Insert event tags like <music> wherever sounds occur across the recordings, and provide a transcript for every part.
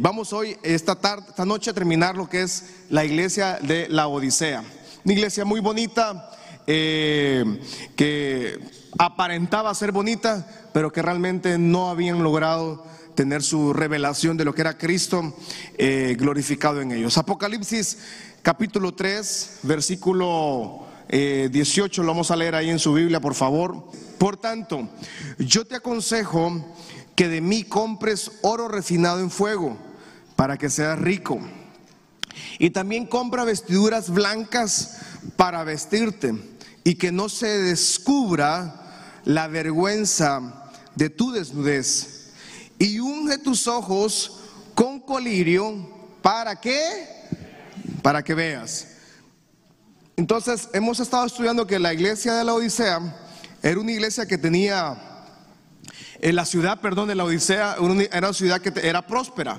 Vamos hoy, esta tarde, esta noche, a terminar lo que es la iglesia de la Odisea. Una iglesia muy bonita, eh, que aparentaba ser bonita, pero que realmente no habían logrado tener su revelación de lo que era Cristo eh, glorificado en ellos. Apocalipsis capítulo 3, versículo 18, eh, lo vamos a leer ahí en su Biblia, por favor. Por tanto, yo te aconsejo que de mí compres oro refinado en fuego para que seas rico. Y también compra vestiduras blancas para vestirte y que no se descubra la vergüenza de tu desnudez. Y unge tus ojos con colirio para qué? Para que veas. Entonces, hemos estado estudiando que la iglesia de la Odisea era una iglesia que tenía, en la ciudad, perdón, de la Odisea, era una ciudad que era próspera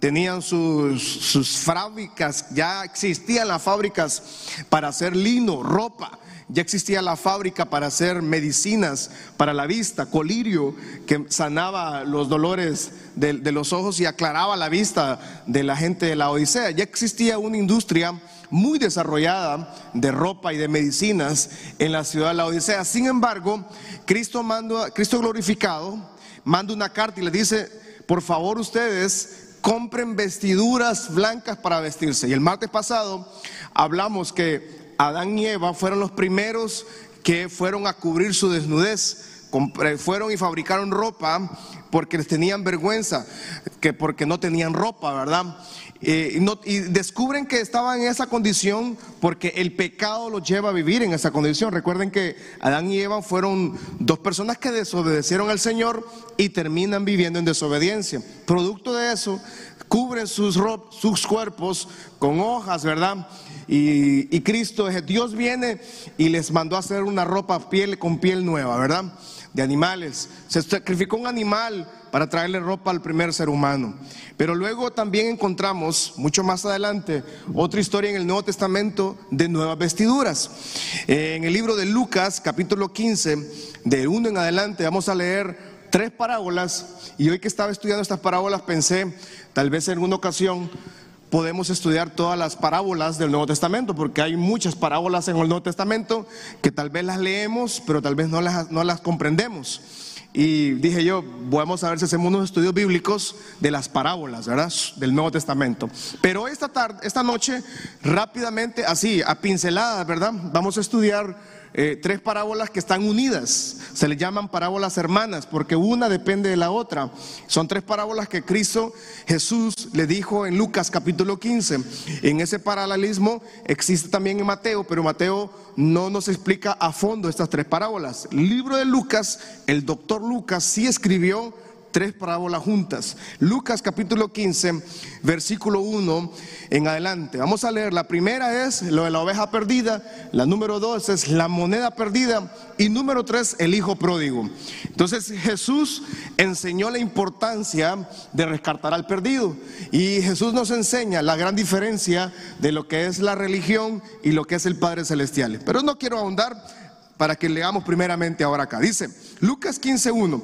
tenían sus, fábricas, ya existían las fábricas para hacer lino, ropa, ya existía la fábrica para hacer medicinas para la vista, colirio, que sanaba los dolores de, de, los ojos y aclaraba la vista de la gente de la Odisea. Ya existía una industria muy desarrollada de ropa y de medicinas en la ciudad de la Odisea. Sin embargo, Cristo, manda, Cristo glorificado manda una carta y le dice, por favor ustedes compren vestiduras blancas para vestirse. Y el martes pasado hablamos que Adán y Eva fueron los primeros que fueron a cubrir su desnudez. Fueron y fabricaron ropa porque les tenían vergüenza, que porque no tenían ropa, ¿verdad? Eh, y, descubren que estaban en esa condición porque el pecado los lleva a vivir en esa condición. Recuerden que Adán y Eva fueron dos personas que desobedecieron al Señor y terminan viviendo en desobediencia. Producto de eso, cubren sus, sus cuerpos con hojas, ¿verdad? Y, y Cristo, Dios viene y les mandó a hacer una ropa piel con piel nueva, ¿verdad? De animales. Se sacrificó un animal para traerle ropa al primer ser humano. Pero luego también encontramos, mucho más adelante, otra historia en el Nuevo Testamento de nuevas vestiduras. Eh, en el libro de Lucas, capítulo 15, de uno en adelante, vamos a leer tres parábolas. Y hoy que estaba estudiando estas parábolas pensé, tal vez en alguna ocasión, podemos estudiar todas las parábolas del Nuevo Testamento, porque hay muchas parábolas en el Nuevo Testamento que tal vez las leemos, pero tal vez no las, no las comprendemos. Y dije yo, vamos a ver si hacemos unos estudios bíblicos de las parábolas, ¿verdad? Del Nuevo Testamento. Pero esta tarde, esta noche, rápidamente, así, a pinceladas, ¿verdad? Vamos a estudiar eh, tres parábolas que están unidas. Se le llaman parábolas hermanas porque una depende de la otra. Son tres parábolas que Cristo Jesús le dijo en Lucas capítulo 15. En ese paralelismo existe también en Mateo, pero Mateo no nos explica a fondo estas tres parábolas. El libro de Lucas, el doctor Lucas sí escribió tres parábolas juntas. Lucas capítulo 15, versículo 1 en adelante. Vamos a leer. La primera es lo de la oveja perdida, la número dos es la moneda perdida y número tres el hijo pródigo. Entonces Jesús enseñó la importancia de rescatar al perdido y Jesús nos enseña la gran diferencia de lo que es la religión y lo que es el Padre Celestial. Pero no quiero ahondar para que leamos primeramente ahora acá. Dice Lucas 15, 1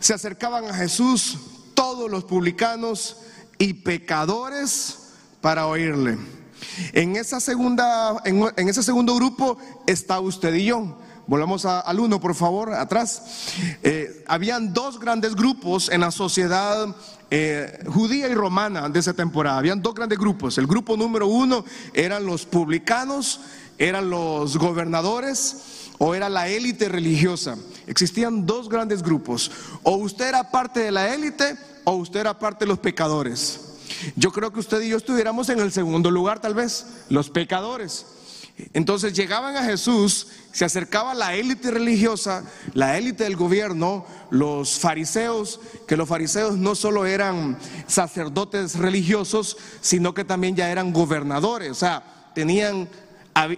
se acercaban a Jesús todos los publicanos y pecadores para oírle. En, ese segundo grupo está usted y yo. Volvamos al uno, por favor, atrás. Eh, habían dos grandes grupos en la sociedad eh, judía y romana de esa temporada. Habían dos grandes grupos. El grupo número uno eran los publicanos, eran los gobernadores o era la élite religiosa. Existían dos grandes grupos. O usted era parte de la élite o usted era parte de los pecadores. Yo creo que usted y yo estuviéramos en el segundo lugar tal vez, los pecadores. Entonces llegaban a Jesús, se acercaba la élite religiosa, la élite del gobierno, los fariseos, que los fariseos no solo eran sacerdotes religiosos, sino que también ya eran gobernadores, o sea, tenían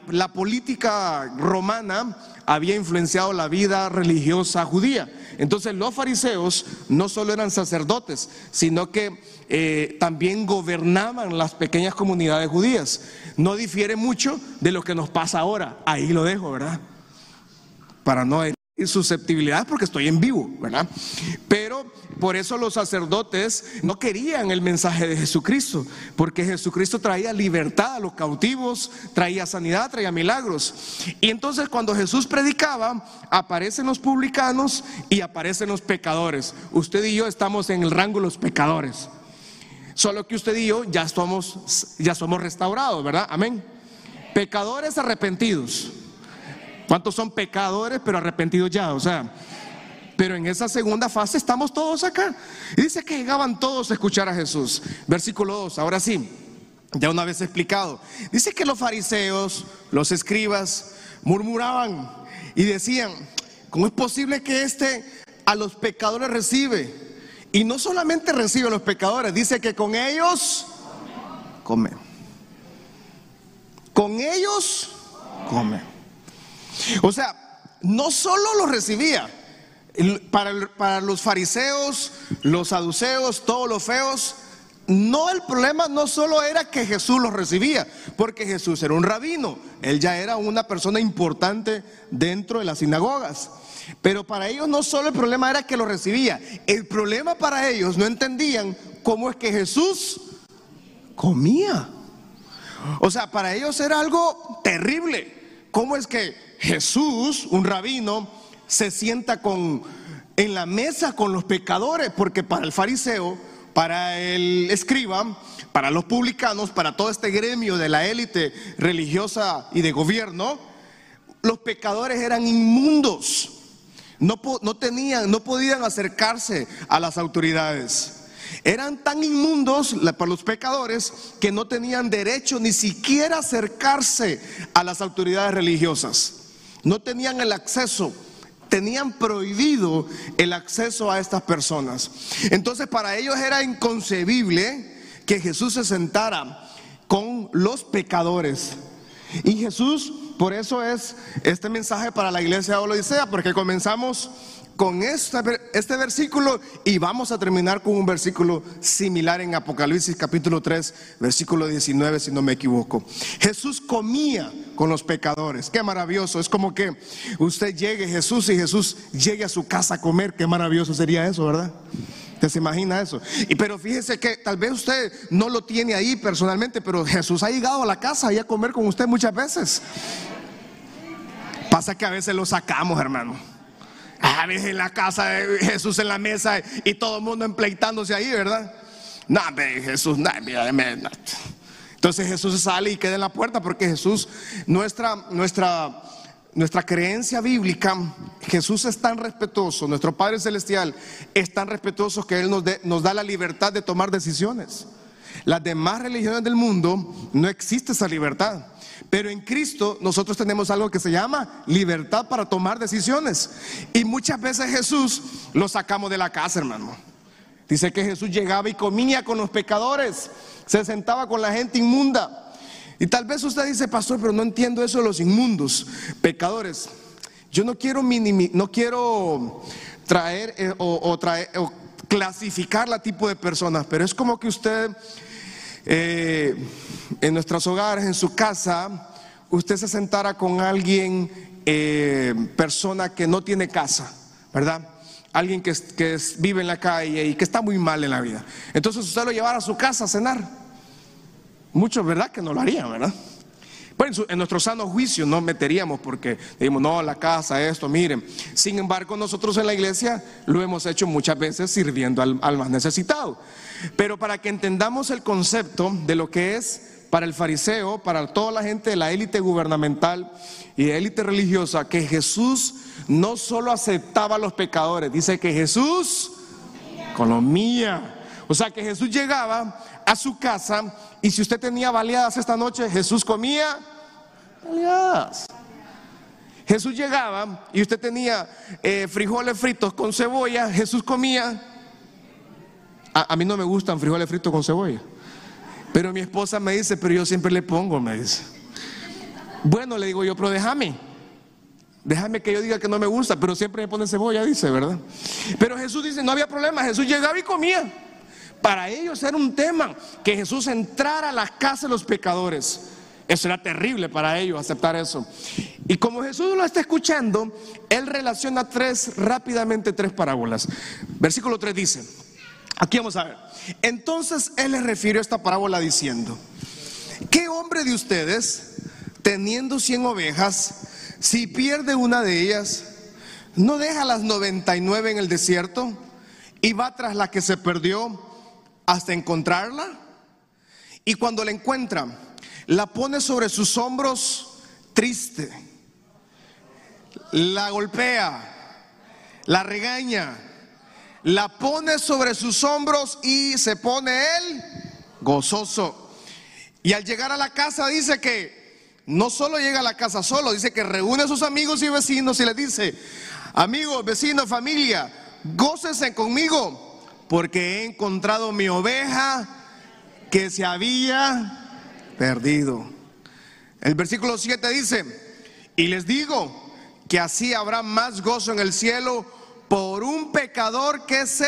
la política romana había influenciado la vida religiosa judía. Entonces los fariseos no solo eran sacerdotes, sino que eh, también gobernaban las pequeñas comunidades judías. No difiere mucho de lo que nos pasa ahora. Ahí lo dejo, ¿verdad? Para no herir susceptibilidad porque estoy en vivo, ¿verdad? Pero Por eso los sacerdotes no querían el mensaje de Jesucristo, porque Jesucristo traía libertad a los cautivos, traía sanidad, traía milagros. Y entonces cuando Jesús predicaba, aparecen los publicanos y aparecen los pecadores. Usted y yo estamos en el rango de los pecadores. Solo que usted y yo ya somos, ya somos restaurados, ¿verdad? Amén. Pecadores arrepentidos. ¿Cuántos son pecadores pero arrepentidos ya? O sea, pero en esa segunda fase estamos todos acá. Y dice que llegaban todos a escuchar a Jesús. Versículo 2, ahora sí, ya una vez explicado. Dice que los fariseos, los escribas, murmuraban y decían, ¿cómo es posible que este a los pecadores recibe? Y no solamente recibe a los pecadores, dice que con ellos come. Con ellos come. O sea, no solo los recibía, para, los fariseos, los saduceos, todos los feos, no el problema no solo era que Jesús los recibía, porque Jesús era un rabino, él ya era una persona importante dentro de las sinagogas. Pero para ellos no solo el problema era que lo recibía, el problema para ellos no entendían cómo es que Jesús comía. O sea, para ellos era algo terrible. ¿Cómo es que Jesús, un rabino, se sienta con, en la mesa con los pecadores, porque para el fariseo, para el escriba, para los publicanos, para todo este gremio de la élite religiosa y de gobierno, los pecadores eran inmundos. No, no, tenían, no podían acercarse a las autoridades. Eran tan inmundos para los pecadores que no tenían derecho ni siquiera acercarse a las autoridades religiosas. No tenían el acceso tenían prohibido el acceso a estas personas. Entonces para ellos era inconcebible que Jesús se sentara con los pecadores. Y Jesús, por eso es este mensaje para la iglesia de Odisea, porque comenzamos con este, versículo y vamos a terminar con un versículo similar en Apocalipsis capítulo 3, versículo 19, si no me equivoco. Jesús comía con los pecadores. Qué maravilloso. Es como que usted llegue Jesús y Jesús llegue a su casa a comer. Qué maravilloso sería eso, ¿verdad? ¿Te se imagina eso? Y pero fíjese que tal vez usted no lo tiene ahí personalmente, pero Jesús ha llegado a la casa y a comer con usted muchas veces. Pasa que a veces lo sacamos, hermano. A veces en la casa de Jesús en la mesa y todo el mundo empleitándose ahí, ¿verdad? No, Jesús, no, Entonces Jesús sale y queda en la puerta porque Jesús, nuestra, nuestra, nuestra creencia bíblica, Jesús es tan respetuoso, nuestro Padre Celestial es tan respetuoso que Él nos, nos da la libertad de tomar decisiones. Las demás religiones del mundo no existe esa libertad. Pero en Cristo nosotros tenemos algo que se llama libertad para tomar decisiones. Y muchas veces Jesús lo sacamos de la casa, hermano. Dice que Jesús llegaba y comía con los pecadores, se sentaba con la gente inmunda. Y tal vez usted dice, pastor, pero no entiendo eso de los inmundos, pecadores. Yo no quiero no quiero traer eh, o, traer o clasificar la tipo de personas, pero es como que usted eh, en nuestros hogares, en su casa, usted se sentara con alguien, eh, persona que no tiene casa, ¿verdad? Alguien que, vive en la calle y que está muy mal en la vida. Entonces usted lo llevara a su casa a cenar. Muchos, ¿verdad? Que no lo harían, ¿verdad? Bueno, en nuestro sano juicio no meteríamos porque decimos, no, la casa, esto, miren. Sin embargo, nosotros en la iglesia lo hemos hecho muchas veces sirviendo al, al más necesitado. Pero para que entendamos el concepto de lo que es para el fariseo, para toda la gente de la élite gubernamental y de élite religiosa, que Jesús no solo aceptaba a los pecadores, dice que Jesús comía. O sea que Jesús llegaba a su casa y si usted tenía baleadas esta noche, Jesús comía baleadas. Jesús llegaba y usted tenía eh, frijoles fritos con cebolla, Jesús comía. A, mí no me gustan frijoles fritos con cebolla. Pero mi esposa me dice, pero yo siempre le pongo, me dice. Bueno, le digo yo, pero déjame. Déjame que yo diga que no me gusta, pero siempre me pone cebolla, dice, ¿verdad? Pero Jesús dice, no había problema, Jesús llegaba y comía. Para ellos era un tema que Jesús entrara a las casas de los pecadores. Eso era terrible para ellos aceptar eso. Y como Jesús lo está escuchando, él relaciona tres, rápidamente tres parábolas. Versículo 3 dice, aquí vamos a ver, entonces él le refirió esta parábola diciendo, ¿qué hombre de ustedes, teniendo cien ovejas, si pierde una de ellas, no deja las 99 en el desierto y va tras la que se perdió hasta encontrarla? Y cuando la encuentra, la pone sobre sus hombros triste, la golpea, la regaña, la pone sobre sus hombros y se pone él gozoso. Y al llegar a la casa dice que no solo llega a la casa solo, dice que reúne a sus amigos y vecinos y les dice, amigos, vecinos, familia, gócense conmigo porque he encontrado mi oveja que se había perdido. El versículo 7 dice, y les digo que así habrá más gozo en el cielo por un pecador que se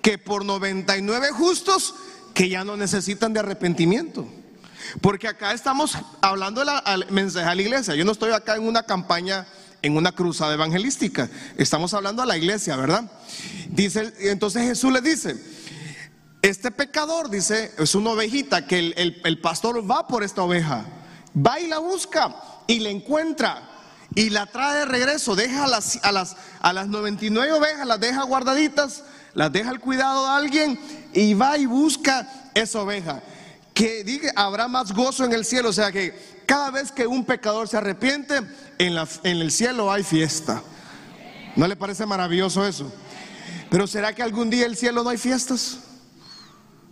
que por 99 justos que ya no necesitan de arrepentimiento. Porque acá estamos hablando del mensaje a la iglesia. Yo no estoy acá en una campaña, en una cruzada evangelística. Estamos hablando a la iglesia, ¿verdad? Dice, entonces Jesús le dice, este pecador, dice, es una ovejita que el, pastor va por esta oveja, va y la busca y la encuentra y la trae de regreso, deja a las, a las, a las 99 ovejas, las deja guardaditas, las deja al cuidado de alguien y va y busca esa oveja. Que diga, habrá más gozo en el cielo, o sea que cada vez que un pecador se arrepiente, en, la, en el cielo hay fiesta. ¿No le parece maravilloso eso? Pero ¿será que algún día el cielo no hay fiestas?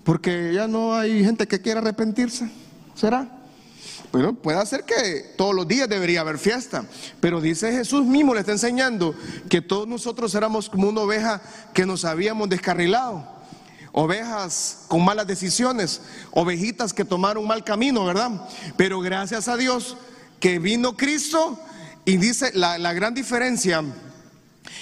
Porque ya no hay gente que quiera arrepentirse. ¿Será? Bueno, puede ser que todos los días debería haber fiesta, pero dice Jesús mismo, le está enseñando que todos nosotros éramos como una oveja que nos habíamos descarrilado, ovejas con malas decisiones, ovejitas que tomaron mal camino, ¿verdad? Pero gracias a Dios que vino Cristo y dice la, la gran diferencia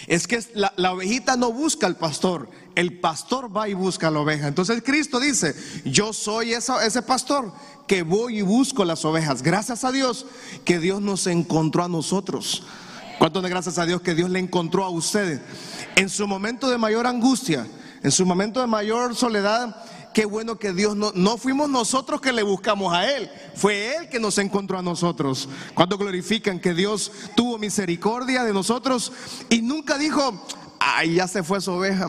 es que la, ovejita no busca al pastor, el pastor va y busca a la oveja. Entonces Cristo dice, yo soy ese pastor que voy y busco las ovejas. Gracias a Dios que Dios nos encontró a nosotros. ¿Cuánto de gracias a Dios que Dios le encontró a ustedes? En su momento de mayor angustia, en su momento de mayor soledad, qué bueno que Dios no, no fuimos nosotros que le buscamos a Él, fue Él que nos encontró a nosotros. Cuando glorifican que Dios tuvo misericordia de nosotros y nunca dijo, ay, ya se fue su oveja.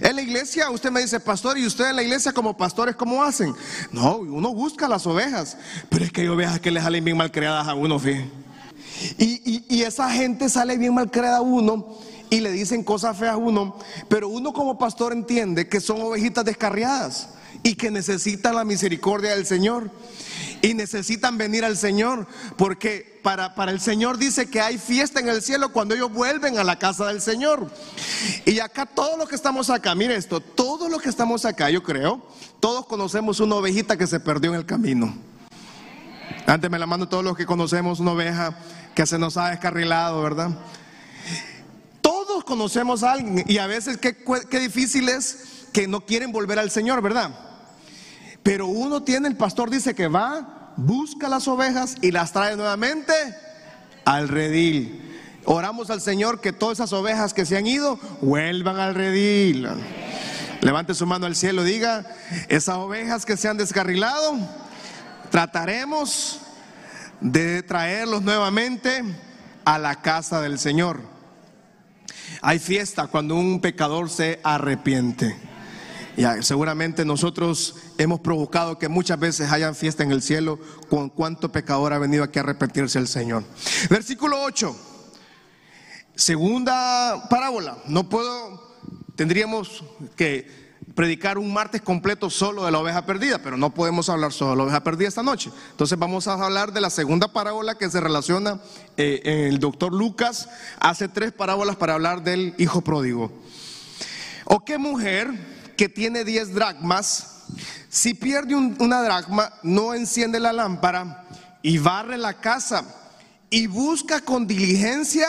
En la iglesia, usted me dice, pastor, ¿y usted en la iglesia como pastores cómo hacen? No, uno busca las ovejas, pero es que hay ovejas que le salen bien mal creadas a uno, fíjate. Y, y, esa gente sale bien mal creada a uno y le dicen cosas feas a uno, pero uno como pastor entiende que son ovejitas descarriadas y que necesitan la misericordia del Señor y necesitan venir al Señor porque para, para el Señor dice que hay fiesta en el cielo cuando ellos vuelven a la casa del Señor. Y acá todos los que estamos acá, mire esto, todos los que estamos acá, yo creo, todos conocemos una ovejita que se perdió en el camino. Antes me la mando todos los que conocemos una oveja que se nos ha descarrilado, ¿verdad? Todos conocemos a alguien y a veces qué, qué difícil es que no quieren volver al Señor, ¿verdad? Pero uno tiene, el pastor dice que va, busca las ovejas y las trae nuevamente al redil. Oramos al Señor que todas esas ovejas que se han ido vuelvan al redil. Levante su mano al cielo, diga, esas ovejas que se han descarrilado, trataremos de traerlos nuevamente a la casa del Señor. Hay fiesta cuando un pecador se arrepiente. Ya, seguramente nosotros hemos provocado que muchas veces hayan fiesta en el cielo con cuánto pecador ha venido aquí a arrepentirse el Señor. Versículo 8. Segunda parábola. No puedo, tendríamos que predicar un martes completo solo de la oveja perdida, pero no podemos hablar solo de la oveja perdida esta noche. Entonces vamos a hablar de la segunda parábola que se relaciona eh, el doctor Lucas. Hace tres parábolas para hablar del hijo pródigo. ¿O qué mujer? Que tiene 10 dracmas, si pierde una dracma, no enciende la lámpara y barre la casa y busca con diligencia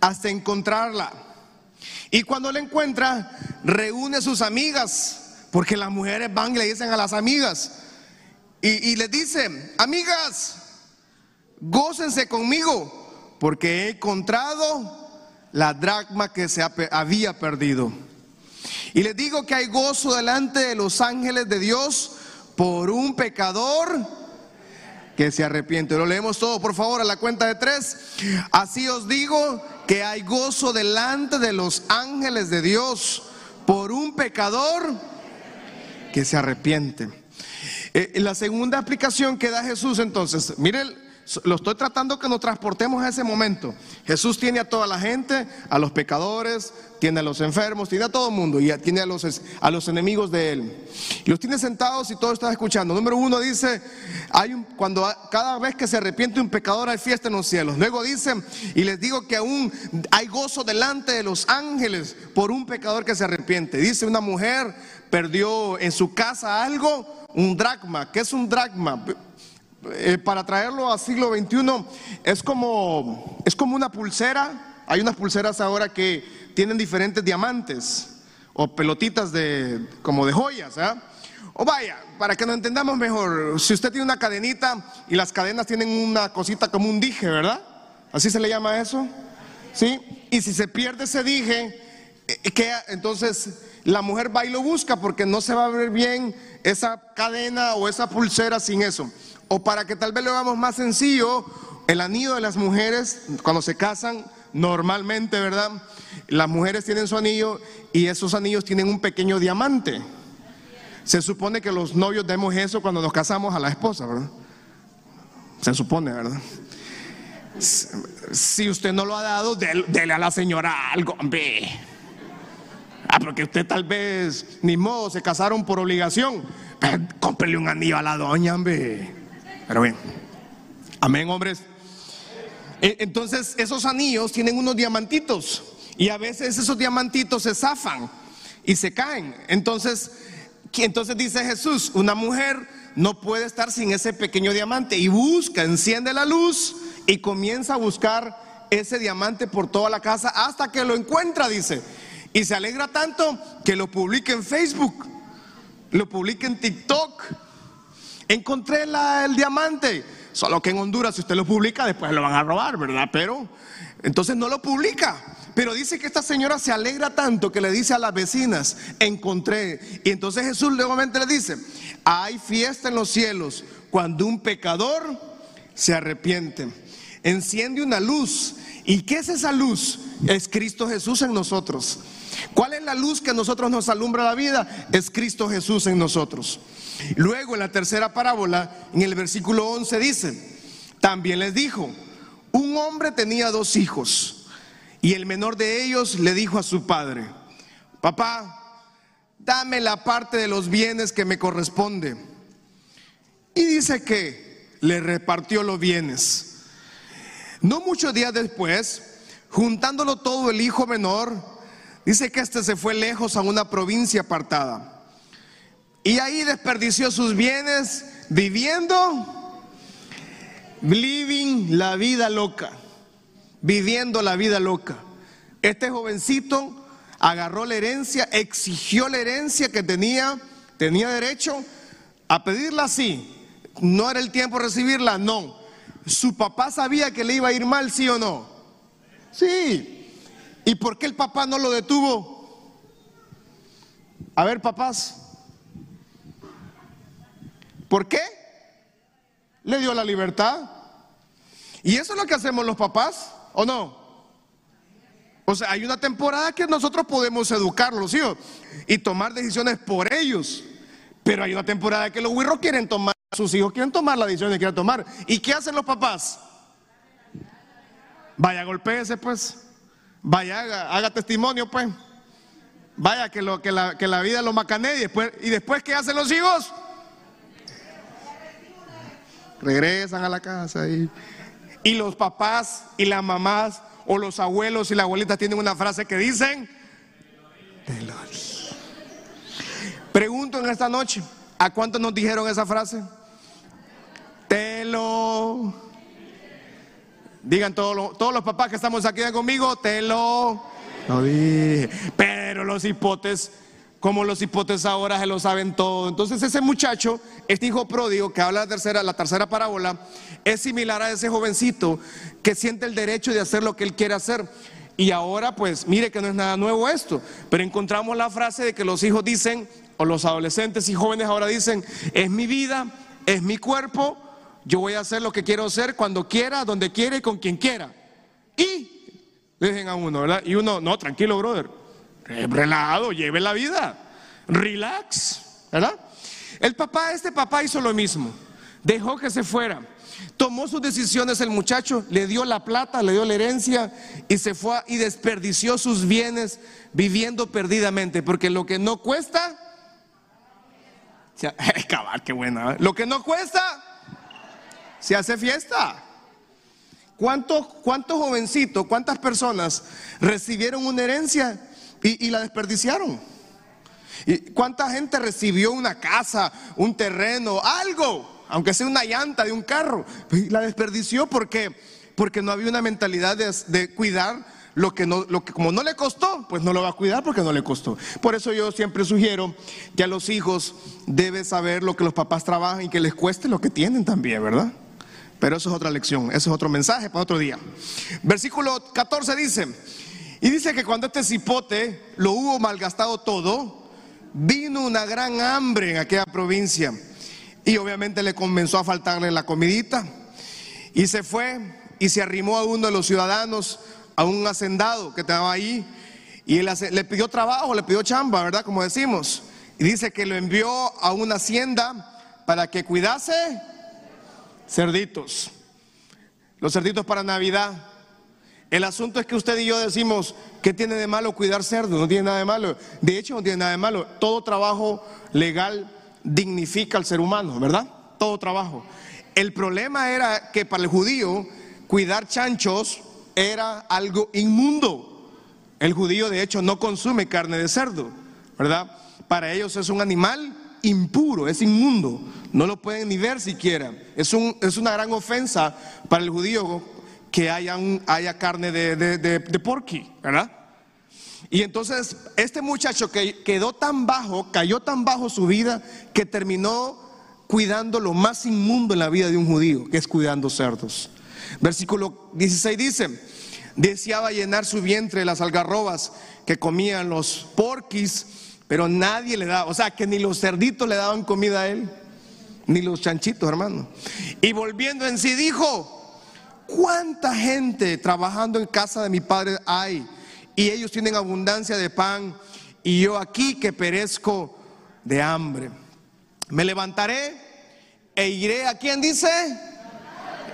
hasta encontrarla. Y cuando la encuentra, reúne a sus amigas, porque las mujeres van y le dicen a las amigas, y, y les dice, amigas, gócense conmigo, porque he encontrado la dracma que se había perdido. Y les digo que hay gozo delante de los ángeles de Dios por un pecador que se arrepiente. Lo leemos todo, por favor, a la cuenta de tres. Así os digo que hay gozo delante de los ángeles de Dios por un pecador que se arrepiente. Eh, la segunda aplicación que da Jesús entonces, mire lo estoy tratando que nos transportemos a ese momento. Jesús tiene a toda la gente, a los pecadores, tiene a los enfermos, tiene a todo el mundo y tiene a los, a los enemigos de él. Y los tiene sentados y todo está escuchando. Número uno dice, hay un, cuando cada vez que se arrepiente un pecador hay fiesta en los cielos. Luego dice, y les digo que aún hay gozo delante de los ángeles por un pecador que se arrepiente. Dice una mujer perdió en su casa algo, un dracma. ¿Qué es un dracma? Eh, para traerlo al siglo XXI, es como, es como una pulsera. Hay unas pulseras ahora que tienen diferentes diamantes o pelotitas de, como de joyas. ¿ah? O vaya, para que nos entendamos mejor, si usted tiene una cadenita y las cadenas tienen una cosita como un dije, ¿verdad? ¿Así se le llama eso? ¿Sí? Y si se pierde ese dije, eh, ¿qué? entonces la mujer va y lo busca porque no se va a ver bien esa cadena o esa pulsera sin eso. O para que tal vez lo hagamos más sencillo, el anillo de las mujeres, cuando se casan, normalmente, ¿verdad? Las mujeres tienen su anillo y esos anillos tienen un pequeño diamante. Se supone que los novios demos eso cuando nos casamos a la esposa, ¿verdad? Se supone, ¿verdad? Si usted no lo ha dado, dele a la señora algo, hombre. Ah, porque usted tal vez, ni modo, se casaron por obligación. Cómprele un anillo a la doña, hombre. Pero bien, amén, hombres. E, entonces, esos anillos tienen unos diamantitos y a veces esos diamantitos se zafan y se caen. Entonces, entonces dice Jesús, una mujer no puede estar sin ese pequeño diamante y busca, enciende la luz y comienza a buscar ese diamante por toda la casa hasta que lo encuentra, dice. Y se alegra tanto que lo publica en Facebook, lo publica en TikTok, Encontré el diamante. Solo que en Honduras, si usted lo publica, después lo van a robar, ¿verdad? Pero entonces no lo publica. Pero dice que esta señora se alegra tanto que le dice a las vecinas, encontré. Y entonces Jesús nuevamente le dice, hay fiesta en los cielos cuando un pecador se arrepiente. Enciende una luz. ¿Y qué es esa luz? Es Cristo Jesús en nosotros. ¿Cuál es la luz que a nosotros nos alumbra la vida? Es Cristo Jesús en nosotros. Luego en la tercera parábola, en el versículo 11 dice, también les dijo, un hombre tenía dos hijos y el menor de ellos le dijo a su padre, papá, dame la parte de los bienes que me corresponde. Y dice que le repartió los bienes. No muchos días después, juntándolo todo el hijo menor, dice que este se fue lejos a una provincia apartada y ahí desperdició sus bienes viviendo, living la vida loca, viviendo la vida loca. Este jovencito agarró la herencia, exigió la herencia que tenía, tenía derecho a pedirla así. No era el tiempo de recibirla, no. Su papá sabía que le iba a ir mal, sí o no. Sí. ¿Y por qué el papá no lo detuvo? A ver, papás, ¿Por qué? Le dio la libertad. Y eso es lo que hacemos los papás, ¿o no? O sea, hay una temporada que nosotros podemos educar a los hijos y tomar decisiones por ellos. Pero hay una temporada que los huirros quieren tomar, sus hijos quieren tomar la decisión que quieren tomar. ¿Y qué hacen los papás? Vaya, golpéese pues. Vaya, haga, testimonio pues. Vaya, que, lo, que, la, que la vida lo macanee y después, y después ¿qué hacen los hijos? Regresan a la casa y, y los papás y las mamás o los abuelos y las abuelitas tienen una frase que dicen, te lo Pregunto en esta noche, ¿a cuántos nos dijeron esa frase? Te lo... Digan todos los, todos los papás que estamos aquí conmigo, te lo... Pero los hipotes como los hipotes ahora se lo saben todo. Entonces ese muchacho, este hijo pródigo que habla la tercera, la tercera parábola, es similar a ese jovencito que siente el derecho de hacer lo que él quiere hacer. Y ahora pues mire que no es nada nuevo esto, pero encontramos la frase de que los hijos dicen, o los adolescentes y jóvenes ahora dicen, es mi vida, es mi cuerpo, yo voy a hacer lo que quiero hacer cuando quiera, donde quiera y con quien quiera. Y dejen a uno, ¿verdad? Y uno, no, tranquilo, brother relajado, lleve la vida, relax, ¿verdad? El papá, este papá hizo lo mismo, dejó que se fuera, tomó sus decisiones el muchacho, le dio la plata, le dio la herencia y se fue y desperdició sus bienes viviendo perdidamente, porque lo que no cuesta, <laughs> cabal, qué buena, ¿eh? lo que no cuesta, se hace fiesta. ¿Cuántos, ¿Cuántos jovencitos, cuántas personas recibieron una herencia y, la desperdiciaron. ¿Y cuánta gente recibió una casa, un terreno, algo, aunque sea una llanta de un carro? Y la desperdició porque, porque no había una mentalidad de, cuidar lo que, no, lo que como no le costó, pues no lo va a cuidar porque no le costó. Por eso yo siempre sugiero que a los hijos deben saber lo que los papás trabajan y que les cueste lo que tienen también, ¿verdad? Pero eso es otra lección, eso es otro mensaje para otro día. Versículo 14 dice, y dice que cuando este cipote lo hubo malgastado todo, vino una gran hambre en aquella provincia. Y obviamente le comenzó a faltarle la comidita. Y se fue y se arrimó a uno de los ciudadanos, a un hacendado que estaba ahí. Y le pidió trabajo, le pidió chamba, ¿verdad? Como decimos. Y dice que lo envió a una hacienda para que cuidase cerditos. Los cerditos para Navidad. El asunto es que usted y yo decimos, ¿qué tiene de malo cuidar cerdos? No tiene nada de malo. De hecho, no tiene nada de malo. Todo trabajo legal dignifica al ser humano, ¿verdad? Todo trabajo. El problema era que para el judío cuidar chanchos era algo inmundo. El judío de hecho no consume carne de cerdo, ¿verdad? Para ellos es un animal impuro, es inmundo. No lo pueden ni ver siquiera. Es, un, es una gran ofensa para el judío que haya, haya carne de, de, porqui, ¿verdad? Y entonces este muchacho que quedó tan bajo, cayó tan bajo su vida, que terminó cuidando lo más inmundo en la vida de un judío, que es cuidando cerdos. Versículo 16 dice, deseaba llenar su vientre de las algarrobas que comían los porquis, pero nadie le daba, o sea, que ni los cerditos le daban comida a él, ni los chanchitos, hermano. Y volviendo en sí dijo, ¿Cuánta gente trabajando en casa de mi padre hay? Y ellos tienen abundancia de pan y yo aquí que perezco de hambre. Me levantaré e iré a quién dice.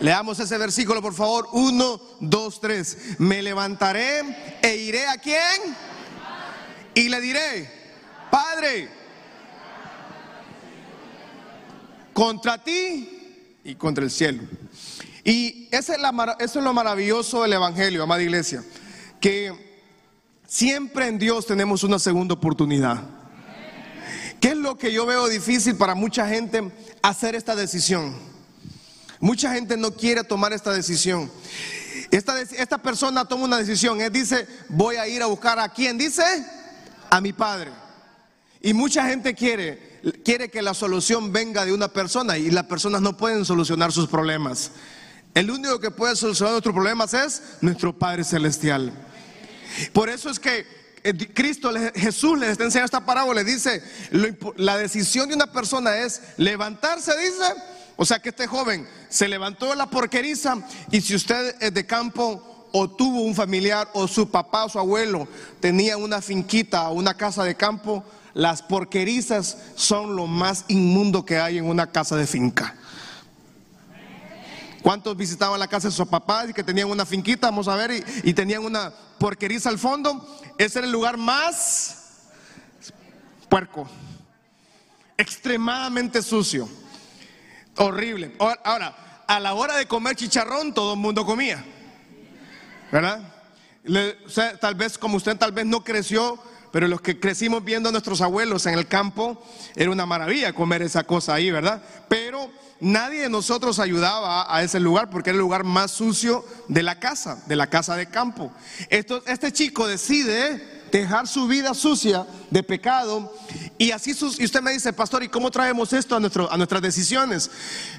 Leamos ese versículo por favor. Uno, dos, tres. Me levantaré e iré a quién. Y le diré, Padre, contra ti y contra el cielo. Y eso es, lo maravilloso del Evangelio, amada iglesia, que siempre en Dios tenemos una segunda oportunidad. ¿Qué es lo que yo veo difícil para mucha gente hacer esta decisión? Mucha gente no quiere tomar esta decisión. Esta, esta persona toma una decisión, él dice, voy a ir a buscar a quién, dice, a mi padre. Y mucha gente quiere, quiere que la solución venga de una persona y las personas no pueden solucionar sus problemas. El único que puede solucionar nuestros problemas es nuestro Padre Celestial. Por eso es que eh, Cristo, Jesús les está enseñando esta parábola, le dice, la decisión de una persona es levantarse, dice, o sea que este joven se levantó de la porqueriza y si usted es de campo o tuvo un familiar o su papá o su abuelo tenía una finquita o una casa de campo, las porquerizas son lo más inmundo que hay en una casa de finca. ¿Cuántos visitaban la casa de sus papás y que tenían una finquita? Vamos a ver, y, tenían una porqueriza al fondo. Ese era el lugar más puerco, extremadamente sucio, horrible. Ahora, a la hora de comer chicharrón, todo el mundo comía, ¿verdad? tal vez, como usted tal vez no creció, pero los que crecimos viendo a nuestros abuelos en el campo, era una maravilla comer esa cosa ahí, ¿verdad? Pero nadie de nosotros ayudaba a ese lugar porque era el lugar más sucio de la casa, de la casa de campo. este chico decide dejar su vida sucia de pecado. Y así sus, y usted me dice, pastor, ¿y cómo traemos esto a, nuestro, a nuestras decisiones?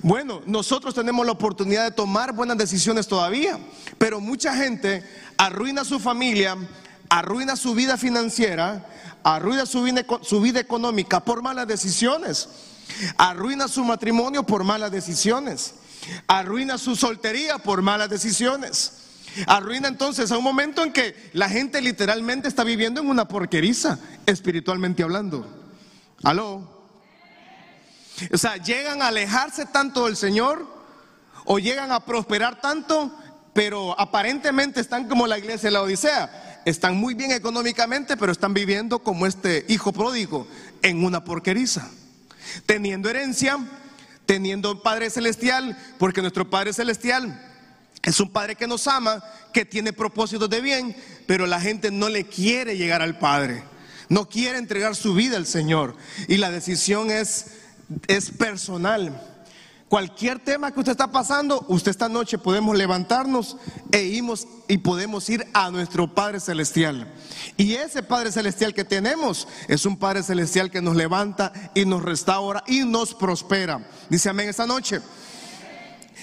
Bueno, nosotros tenemos la oportunidad de tomar buenas decisiones todavía, pero mucha gente arruina su familia, arruina su vida financiera, arruina su vida, su vida económica por malas decisiones, arruina su matrimonio por malas decisiones, arruina su soltería por malas decisiones. Arruina entonces a un momento en que la gente literalmente está viviendo en una porqueriza, espiritualmente hablando. ¿Aló? O sea, llegan a alejarse tanto del Señor o llegan a prosperar tanto, pero aparentemente están como la iglesia de la Odisea. Están muy bien económicamente, pero están viviendo como este hijo pródigo en una porqueriza. Teniendo herencia, teniendo Padre Celestial, porque nuestro Padre Celestial es un Padre que nos ama, que tiene propósitos de bien, pero la gente no le quiere llegar al Padre. No quiere entregar su vida al Señor. Y la decisión es, es personal. Cualquier tema que usted está pasando, usted esta noche podemos levantarnos e y podemos ir a nuestro Padre Celestial. Y ese Padre Celestial que tenemos es un Padre Celestial que nos levanta y nos restaura y nos prospera. Dice amén esta noche.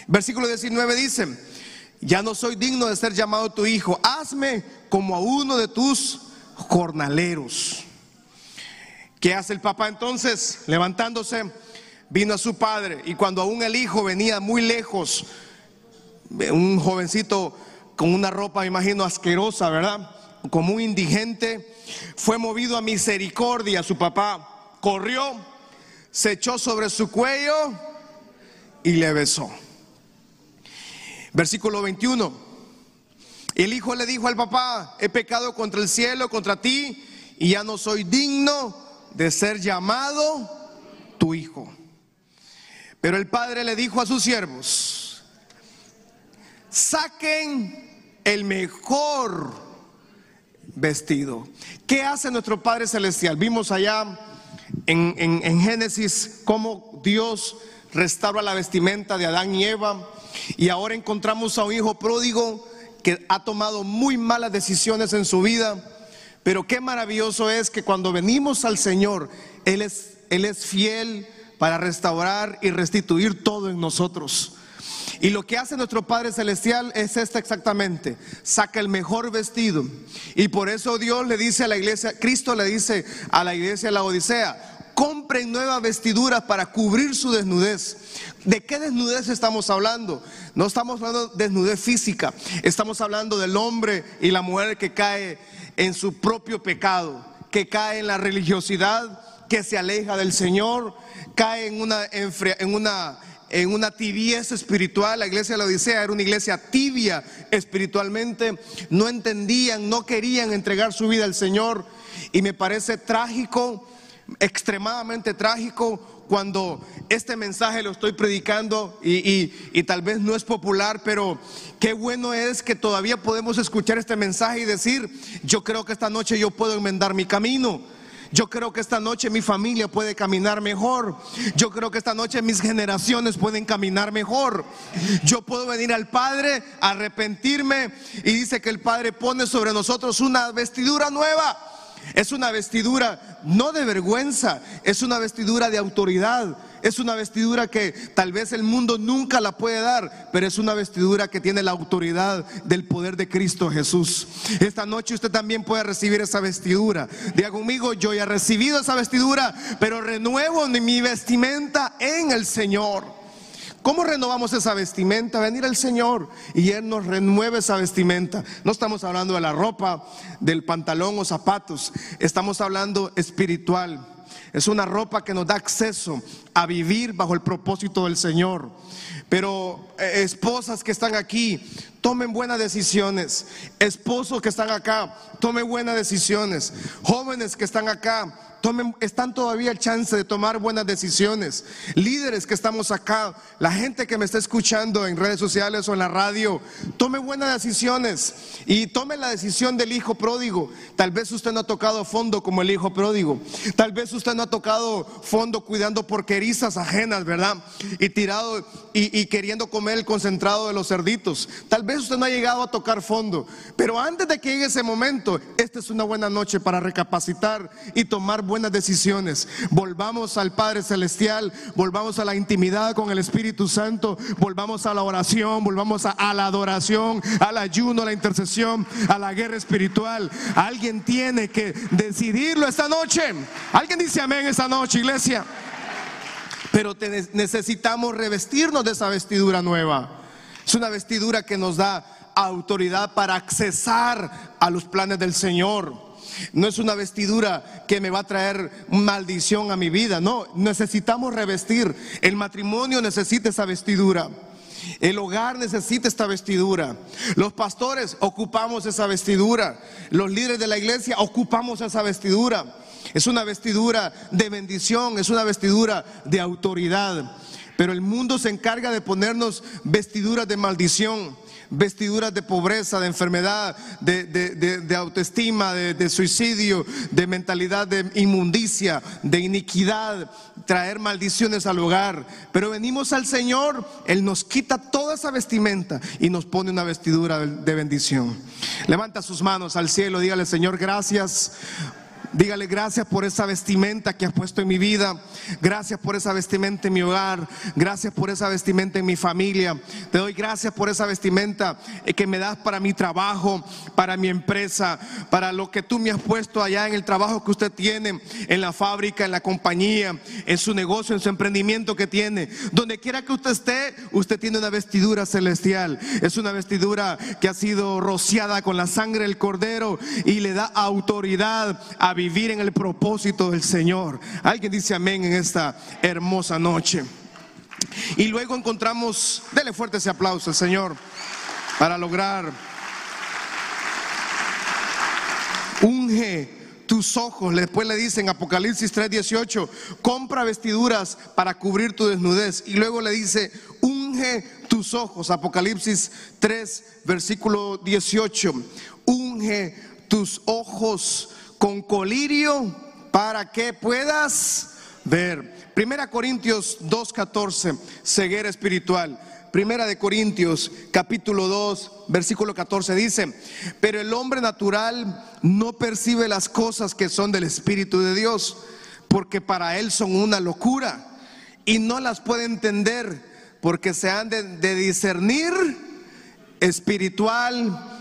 Versículo 19 dice, ya no soy digno de ser llamado tu hijo, hazme como a uno de tus jornaleros. ¿Qué hace el papá entonces? Levantándose, vino a su padre y cuando aún el hijo venía muy lejos, un jovencito con una ropa, me imagino, asquerosa, ¿verdad? Como un indigente, fue movido a misericordia. Su papá corrió, se echó sobre su cuello y le besó. Versículo 21. El hijo le dijo al papá, he pecado contra el cielo, contra ti, y ya no soy digno de ser llamado tu hijo. Pero el padre le dijo a sus siervos, saquen el mejor vestido. ¿Qué hace nuestro Padre Celestial? Vimos allá en, en Génesis cómo Dios restaura la vestimenta de Adán y Eva y ahora encontramos a un hijo pródigo que ha tomado muy malas decisiones en su vida. Pero qué maravilloso es que cuando venimos al Señor, Él es, Él es fiel para restaurar y restituir todo en nosotros. Y lo que hace nuestro Padre Celestial es esto exactamente, saca el mejor vestido. Y por eso Dios le dice a la iglesia, Cristo le dice a la iglesia de la Odisea, compren nuevas vestiduras para cubrir su desnudez. ¿De qué desnudez estamos hablando? No estamos hablando de desnudez física, estamos hablando del hombre y la mujer que cae en su propio pecado, que cae en la religiosidad, que se aleja del Señor, cae en una, en una, en una tibieza espiritual. La iglesia de la Odisea era una iglesia tibia espiritualmente. No entendían, no querían entregar su vida al Señor. Y me parece trágico extremadamente trágico cuando este mensaje lo estoy predicando y, tal vez no es popular, pero qué bueno es que todavía podemos escuchar este mensaje y decir, yo creo que esta noche yo puedo enmendar mi camino. Yo creo que esta noche mi familia puede caminar mejor. Yo creo que esta noche mis generaciones pueden caminar mejor. Yo puedo venir al Padre, arrepentirme y dice que el Padre pone sobre nosotros una vestidura nueva. Es una vestidura no de vergüenza, es una vestidura de autoridad, es una vestidura que tal vez el mundo nunca la puede dar, pero es una vestidura que tiene la autoridad del poder de Cristo Jesús. Esta noche usted también puede recibir esa vestidura. Diga conmigo, yo ya he recibido esa vestidura, pero renuevo mi vestimenta en el Señor. ¿Cómo renovamos esa vestimenta? Venir al Señor y Él nos renueve esa vestimenta. No estamos hablando de la ropa, del pantalón o zapatos, estamos hablando espiritual. Es una ropa que nos da acceso a vivir bajo el propósito del Señor. Pero eh, esposas que están aquí, tomen buenas decisiones. Esposos que están acá, tomen buenas decisiones. Jóvenes que están acá, tomen, están todavía el chance de tomar buenas decisiones. Líderes que estamos acá, la gente que me está escuchando en redes sociales o en la radio, tome buenas decisiones y tome la decisión del hijo pródigo. Tal vez usted no ha tocado fondo como el hijo pródigo. Tal vez usted no ha tocado fondo cuidando porquerizas ajenas, ¿verdad? Y tirado y, y queriendo comer el concentrado de los cerditos. Tal vez usted no ha llegado a tocar fondo. Pero antes de que llegue ese momento, esta es una buena noche para recapacitar y tomar buenas decisiones. Volvamos al Padre Celestial, volvamos a la intimidad con el Espíritu Santo, volvamos a la oración, volvamos a, la adoración, al ayuno, a la intercesión, a la guerra espiritual. Alguien tiene que decidirlo esta noche. Alguien dice amén esta noche, iglesia. Pero necesitamos revestirnos de esa vestidura nueva. Es una vestidura que nos da autoridad para accesar a los planes del Señor. No es una vestidura que me va a traer maldición a mi vida. No, necesitamos revestir. El matrimonio necesita esa vestidura. El hogar necesita esta vestidura. Los pastores ocupamos esa vestidura. Los líderes de la iglesia ocupamos esa vestidura. Es una vestidura de bendición, es una vestidura de autoridad. Pero el mundo se encarga de ponernos vestiduras de maldición vestiduras de pobreza, de enfermedad, de, autoestima, de, suicidio, de mentalidad de inmundicia, de iniquidad, traer maldiciones al hogar. Pero venimos al Señor, Él nos quita toda esa vestimenta y nos pone una vestidura de bendición. Levanta sus manos al cielo, dígale Señor, gracias Dígale gracias por esa vestimenta que has puesto en mi vida. Gracias por esa vestimenta en mi hogar. Gracias por esa vestimenta en mi familia. Te doy gracias por esa vestimenta eh, que me das para mi trabajo, para mi empresa, para lo que tú me has puesto allá en el trabajo que usted tiene, en la fábrica, en la compañía, en su negocio, en su emprendimiento que tiene. Donde quiera que usted esté, usted tiene una vestidura celestial. Es una vestidura que ha sido rociada con la sangre del cordero y le da autoridad a vivir en el propósito del Señor. Alguien dice amén en esta hermosa noche. Y luego encontramos, dele fuerte ese aplauso al Señor para lograr unge tus ojos. Después le dicen Apocalipsis 3:18, compra vestiduras para cubrir tu desnudez. Y luego le dice, unge tus ojos. Apocalipsis 3, versículo 18, unge tus ojos con colirio para que puedas ver. Primera Corintios 2.14, ceguera espiritual. Primera de Corintios capítulo 2, versículo 14 dice, pero el hombre natural no percibe las cosas que son del Espíritu de Dios, porque para él son una locura y no las puede entender, porque se han de, de discernir espiritual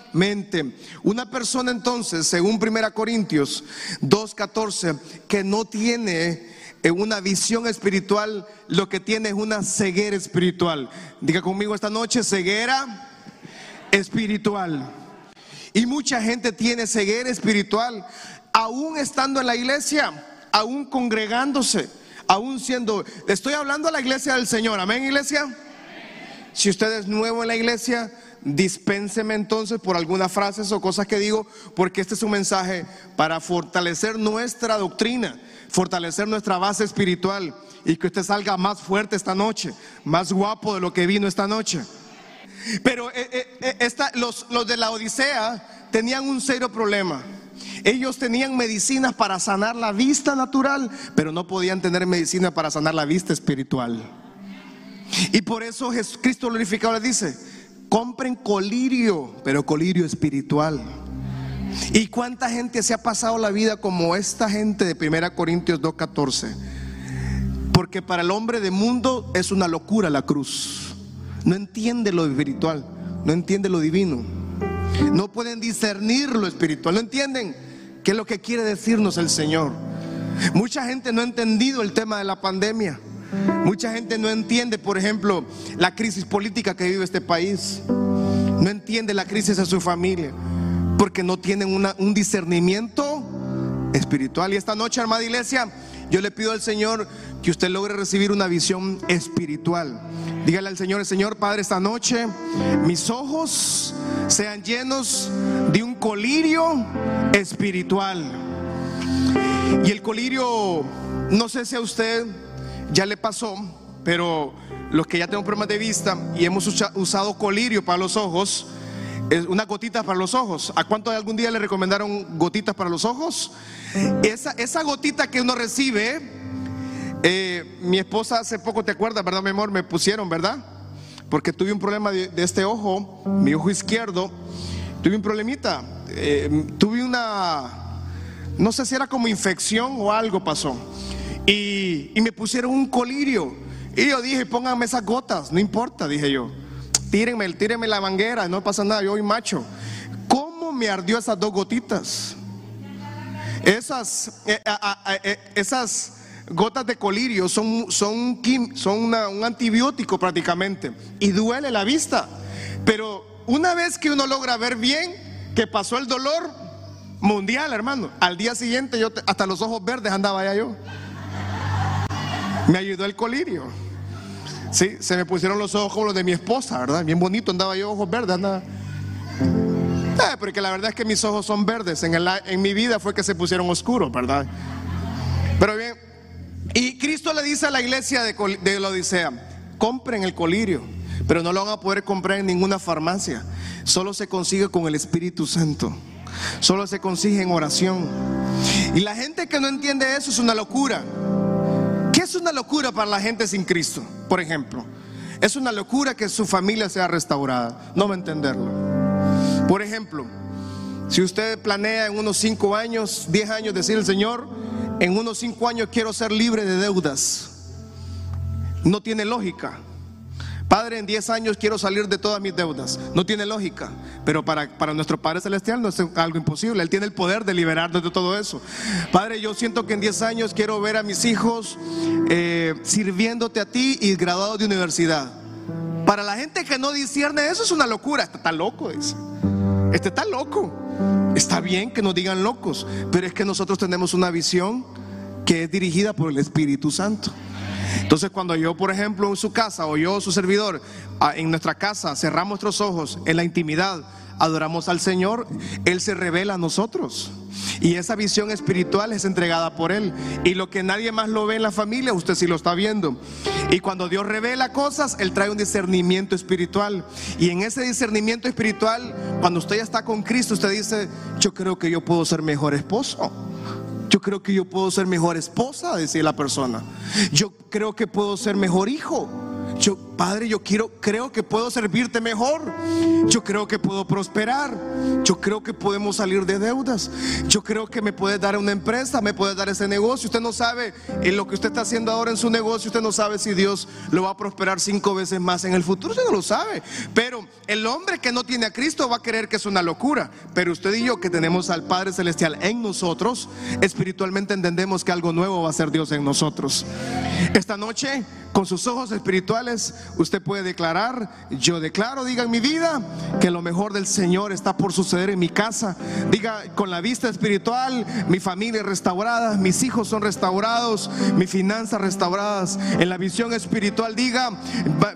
una persona entonces, según 1 Corintios 2.14, que no tiene una visión espiritual, lo que tiene es una ceguera espiritual. Diga conmigo esta noche, ceguera espiritual. Y mucha gente tiene ceguera espiritual, aún estando en la iglesia, aún congregándose, aún siendo, estoy hablando a la iglesia del Señor, amén iglesia. Si usted es nuevo en la iglesia, dispénseme entonces por algunas frases o cosas que digo, porque este es un mensaje para fortalecer nuestra doctrina, fortalecer nuestra base espiritual y que usted salga más fuerte esta noche, más guapo de lo que vino esta noche. Pero eh, eh, eh, los, de la Odisea tenían un serio problema. Ellos tenían medicinas para sanar la vista natural, pero no podían tener medicina para sanar la vista espiritual. Y por eso Jesucristo glorificado le dice, compren colirio, pero colirio espiritual. ¿Y cuánta gente se ha pasado la vida como esta gente de 1 Corintios 2.14? Porque para el hombre de mundo es una locura la cruz. No entiende lo espiritual, no entiende lo divino. No pueden discernir lo espiritual, no entienden qué es lo que quiere decirnos el Señor. Mucha gente no ha entendido el tema de la pandemia. Mucha gente no entiende, por ejemplo, la crisis política que vive este país. No entiende la crisis de su familia. Porque no tienen un discernimiento espiritual. Y esta noche, hermana iglesia, yo le pido al Señor que usted logre recibir una visión espiritual. Dígale al Señor, Señor Padre, esta noche mis ojos sean llenos de un colirio espiritual. Y el colirio, no sé si a usted ya le pasó, pero los que ya tenemos problemas de vista y hemos usado colirio para los ojos, es una gotita para los ojos. ¿A cuánto algún día le recomendaron gotitas para los ojos? Esa, esa gotita que uno recibe, eh, mi esposa hace poco, ¿te acuerdas, verdad, mi amor? Me pusieron, ¿verdad? Porque tuve un problema de, este ojo, mi ojo izquierdo, tuve un problemita, eh, tuve una, no sé si era como infección o algo pasó. Y, me pusieron un colirio. Y yo dije, pónganme esas gotas, no importa, dije yo. Tírenme, tírenme la manguera, no pasa nada, yo soy macho. ¿Cómo me ardió esas dos gotitas? Esas, eh, eh, esas gotas de colirio son, son, son un antibiótico prácticamente y duele la vista. Pero una vez que uno logra ver bien que pasó el dolor mundial, hermano, al día siguiente yo hasta los ojos verdes andaba ya yo. Me ayudó el colirio. Sí, se me pusieron los ojos como los de mi esposa, ¿verdad? Bien bonito, andaba yo ojos verdes, andaba. Eh, porque la verdad es que mis ojos son verdes. En, en mi vida fue que se pusieron oscuros, ¿verdad? Pero bien, y Cristo le dice a la iglesia de, de la Odisea: compren el colirio, pero no lo van a poder comprar en ninguna farmacia. Solo se consigue con el Espíritu Santo. Solo se consigue en oración. Y la gente que no entiende eso es una locura. ¿Qué es una locura para la gente sin Cristo? Por ejemplo, es una locura que su familia sea restaurada. No va a entenderlo. Por ejemplo, si usted planea en unos 5 años, 10 años decir al Señor, en unos 5 años quiero ser libre de deudas, no tiene lógica. Padre, en 10 años quiero salir de todas mis deudas. No tiene lógica, pero para, para, nuestro Padre Celestial no es algo imposible. Él tiene el poder de liberarnos de todo eso. Padre, yo siento que en 10 años quiero ver a mis hijos eh, sirviéndote a ti y graduados de universidad. Para la gente que no discierne eso es una locura. Está tan loco, dice. Este está loco. Está bien que nos digan locos, pero es que nosotros tenemos una visión que es dirigida por el Espíritu Santo. Entonces cuando yo, por ejemplo, en su casa o yo, su servidor, ah, en nuestra casa, cerramos nuestros ojos en la intimidad, adoramos al Señor, Él se revela a nosotros. Y esa visión espiritual es entregada por Él. Y lo que nadie más lo ve en la familia, usted sí lo está viendo. Y cuando Dios revela cosas, Él trae un discernimiento espiritual. Y en ese discernimiento espiritual, cuando usted ya está con Cristo, usted dice, yo creo que yo puedo ser mejor esposo. Yo creo que yo puedo ser mejor esposa, decía la persona. Yo creo que puedo ser mejor hijo. Yo, Padre, yo quiero, creo que puedo servirte mejor. Yo creo que puedo prosperar. Yo creo que podemos salir de deudas. Yo creo que me puede dar una empresa, me puede dar ese negocio. Usted no sabe en lo que usted está haciendo ahora en su negocio. Usted no sabe si Dios lo va a prosperar cinco veces más en el futuro. Usted no lo sabe. Pero el hombre que no tiene a Cristo va a creer que es una locura. Pero usted y yo que tenemos al Padre Celestial en nosotros, espiritualmente entendemos que algo nuevo va a ser Dios en nosotros. Esta noche, con sus ojos espirituales, usted puede declarar, yo declaro, diga en mi vida, que lo mejor del Señor está por suceder en mi casa. Diga, con la vista espiritual, mi familia restaurada, mis hijos son restaurados, mis finanzas restauradas. En la visión espiritual, diga,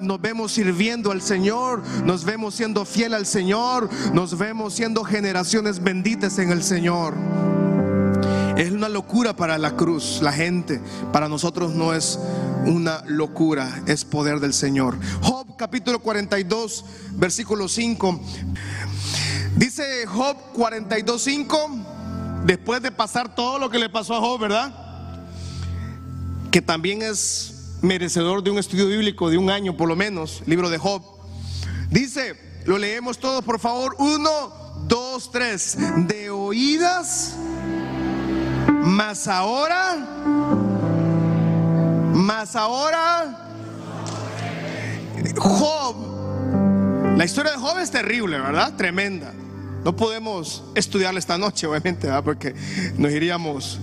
nos vemos sirviendo al Señor, nos vemos siendo fiel al Señor, nos vemos siendo generaciones benditas en el Señor. Es una locura para la cruz, la gente. Para nosotros no es una locura, es poder del Señor. Job capítulo 42, versículo 5. Dice Job 42, 5, después de pasar todo lo que le pasó a Job, ¿verdad? Que también es merecedor de un estudio bíblico de un año por lo menos, libro de Job. Dice, lo leemos todos por favor, uno, dos, tres, de oídas mas ahora, mas ahora, Job, la historia de Job es terrible, ¿verdad? Tremenda. No podemos estudiarla esta noche, obviamente, ¿verdad? porque nos iríamos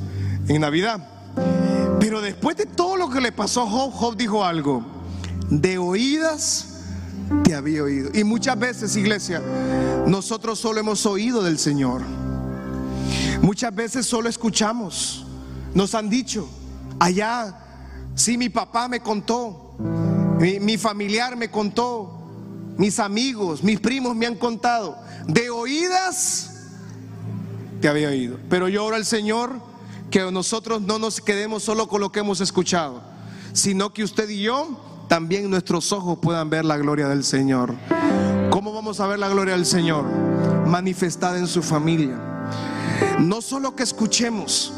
en Navidad. Pero después de todo lo que le pasó a Job, Job dijo algo, de oídas te había oído. Y muchas veces, iglesia, nosotros solo hemos oído del Señor. Muchas veces solo escuchamos. Nos han dicho, allá, sí, mi papá me contó, mi, familiar me contó, mis amigos, mis primos me han contado. De oídas te había oído. Pero yo oro al Señor que nosotros no nos quedemos solo con lo que hemos escuchado, sino que usted y yo también nuestros ojos puedan ver la gloria del Señor. ¿Cómo vamos a ver la gloria del Señor? Manifestada en su familia. No solo que escuchemos,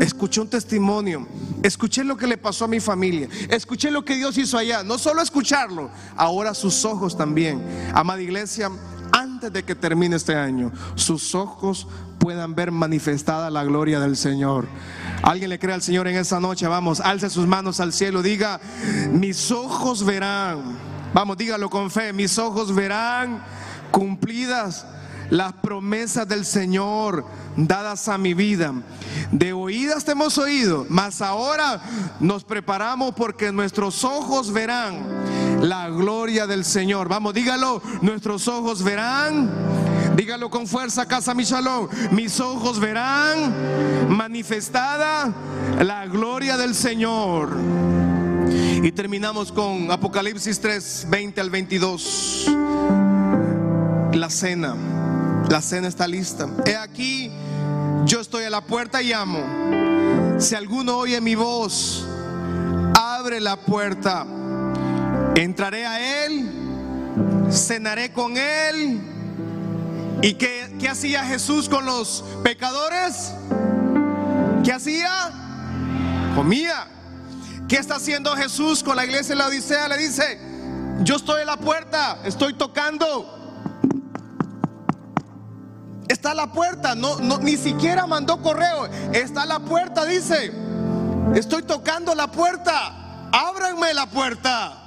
escuché un testimonio, escuché lo que le pasó a mi familia, escuché lo que Dios hizo allá, no solo escucharlo, ahora sus ojos también. Amada iglesia, antes de que termine este año, sus ojos puedan ver manifestada la gloria del Señor. Alguien le cree al Señor en esa noche, vamos, alce sus manos al cielo, diga, mis ojos verán, vamos, dígalo con fe, mis ojos verán cumplidas las promesas del Señor dadas a mi vida. De oídas te hemos oído, mas ahora nos preparamos porque nuestros ojos verán la gloria del Señor. Vamos, dígalo, nuestros ojos verán. Dígalo con fuerza, casa mi Mis ojos verán manifestada la gloria del Señor. Y terminamos con Apocalipsis 3, 20 al 22. La cena. La cena está lista. He aquí, yo estoy a la puerta y llamo. Si alguno oye mi voz, abre la puerta. Entraré a él, cenaré con él. ¿Y qué, qué hacía Jesús con los pecadores? ¿Qué hacía? Comía. ¿Qué está haciendo Jesús con la iglesia de la Odisea? Le dice, yo estoy en la puerta, estoy tocando. Está a la puerta, no, no, ni siquiera mandó correo. Está a la puerta, dice. Estoy tocando la puerta. Ábranme la puerta.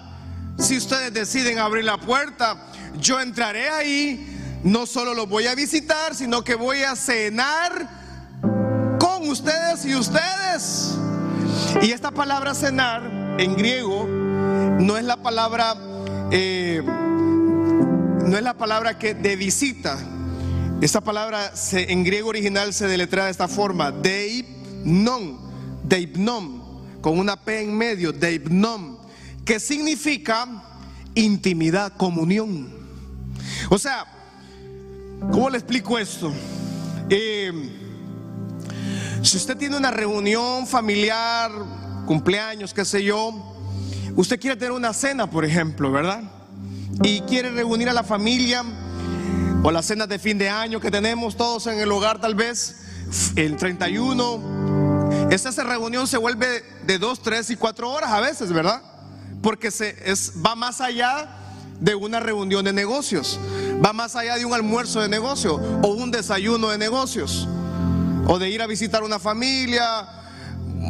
Si ustedes deciden abrir la puerta, yo entraré ahí. No solo los voy a visitar, sino que voy a cenar con ustedes y ustedes. Y esta palabra cenar en griego no es la palabra, eh, no es la palabra que de visita esta palabra en griego original se deletra de esta forma, deipnon, deipnom, con una P en medio, deipnom, que significa intimidad, comunión. O sea, ¿cómo le explico esto? Eh, si usted tiene una reunión familiar, cumpleaños, qué sé yo, usted quiere tener una cena, por ejemplo, ¿verdad? Y quiere reunir a la familia o las cenas de fin de año que tenemos todos en el hogar tal vez, el 31. Esa reunión se vuelve de dos, tres y cuatro horas a veces, ¿verdad? Porque se, es, va más allá de una reunión de negocios, va más allá de un almuerzo de negocio o un desayuno de negocios, o de ir a visitar una familia,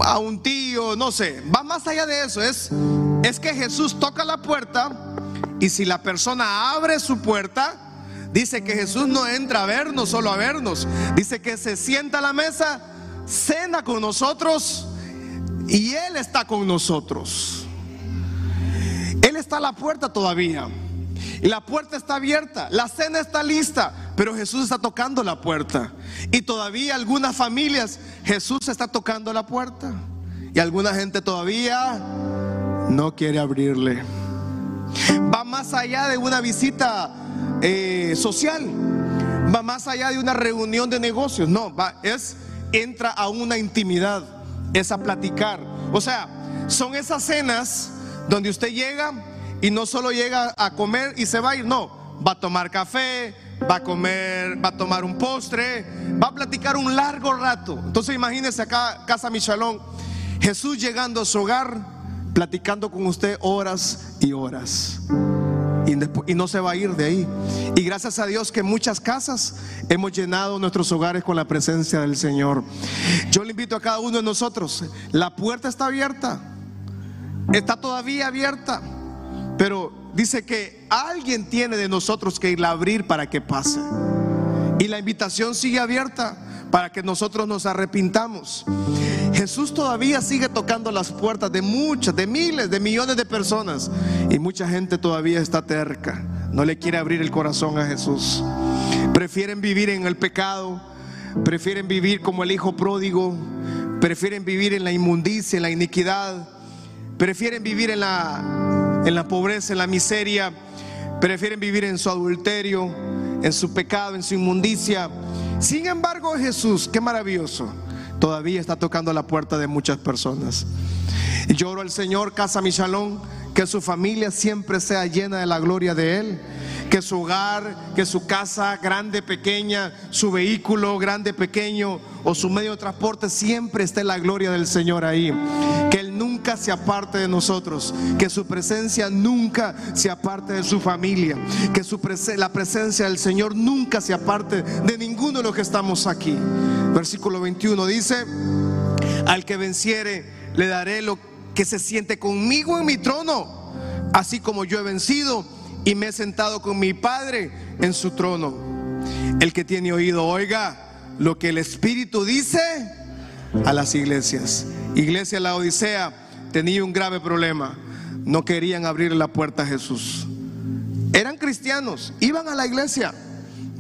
a un tío, no sé, va más allá de eso. Es, es que Jesús toca la puerta y si la persona abre su puerta, Dice que Jesús no entra a vernos, solo a vernos. Dice que se sienta a la mesa, cena con nosotros y Él está con nosotros. Él está a la puerta todavía. Y la puerta está abierta, la cena está lista, pero Jesús está tocando la puerta. Y todavía algunas familias, Jesús está tocando la puerta. Y alguna gente todavía no quiere abrirle. Va más allá de una visita eh, social, va más allá de una reunión de negocios, no, va, es, entra a una intimidad, es a platicar. O sea, son esas cenas donde usted llega y no solo llega a comer y se va a ir, no, va a tomar café, va a comer, va a tomar un postre, va a platicar un largo rato. Entonces imagínese acá, Casa Michalón, Jesús llegando a su hogar, platicando con usted horas y horas y, no se va a ir de ahí. Y gracias a Dios que muchas casas hemos llenado nuestros hogares con la presencia del Señor. Yo le invito a cada uno de nosotros, la puerta está abierta, está todavía abierta, pero dice que alguien tiene de nosotros que ir a abrir para que pase. Y la invitación sigue abierta para que nosotros nos arrepintamos. Jesús todavía sigue tocando las puertas de muchas, de miles, de millones de personas. Y mucha gente todavía está terca. No le quiere abrir el corazón a Jesús. Prefieren vivir en el pecado. Prefieren vivir como el hijo pródigo. Prefieren vivir en la inmundicia, en la iniquidad. Prefieren vivir en la, en la pobreza, en la miseria. Prefieren vivir en su adulterio, en su pecado, en su inmundicia. Sin embargo, Jesús, qué maravilloso todavía está tocando la puerta de muchas personas. Y yo oro al Señor, Casa Michalón, que su familia siempre sea llena de la gloria de Él, que su hogar, que su casa, grande, pequeña, su vehículo, grande, pequeño, o su medio de transporte, siempre esté la gloria del Señor ahí. Que Él nunca se aparte de nosotros, que su presencia nunca se aparte de su familia, que la presencia del Señor nunca se aparte de ninguno de los que estamos aquí. Versículo 21 dice, al que venciere, le daré lo que se siente conmigo en mi trono, así como yo he vencido y me he sentado con mi Padre en su trono. El que tiene oído, oiga lo que el Espíritu dice a las iglesias. Iglesia La Odisea tenía un grave problema. No querían abrir la puerta a Jesús. Eran cristianos, iban a la iglesia,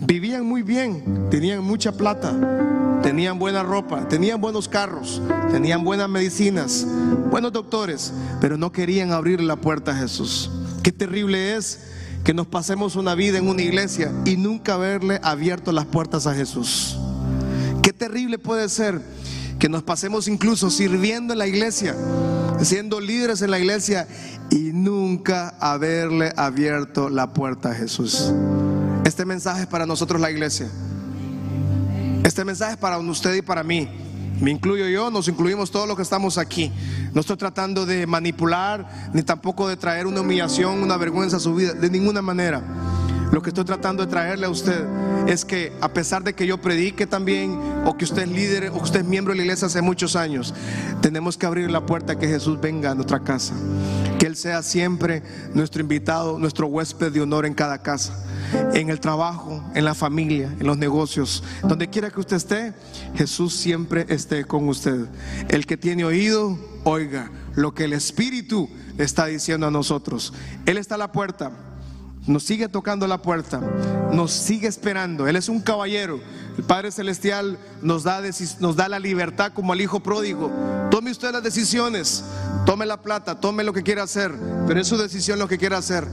vivían muy bien, tenían mucha plata, tenían buena ropa, tenían buenos carros, tenían buenas medicinas, buenos doctores, pero no querían abrir la puerta a Jesús. Qué terrible es que nos pasemos una vida en una iglesia y nunca haberle abierto las puertas a Jesús. Qué terrible puede ser que nos pasemos incluso sirviendo en la iglesia, siendo líderes en la iglesia y nunca haberle abierto la puerta a Jesús. Este mensaje es para nosotros la iglesia. Este mensaje es para usted y para mí. Me incluyo yo, nos incluimos todos los que estamos aquí. No estoy tratando de manipular, ni tampoco de traer una humillación, una vergüenza a su vida, de ninguna manera. Lo que estoy tratando de traerle a usted es que a pesar de que yo predique también, o que usted es líder, o que usted es miembro de la iglesia hace muchos años, tenemos que abrir la puerta a que Jesús venga a nuestra casa. Que Él sea siempre nuestro invitado, nuestro huésped de honor en cada casa en el trabajo, en la familia, en los negocios, donde quiera que usted esté, Jesús siempre esté con usted. El que tiene oído, oiga lo que el Espíritu está diciendo a nosotros. Él está a la puerta nos sigue tocando la puerta, nos sigue esperando. Él es un caballero. El Padre Celestial nos da, nos da la libertad como al Hijo pródigo. Tome usted las decisiones, tome la plata, tome lo que quiera hacer, pero es su decisión lo que quiera hacer.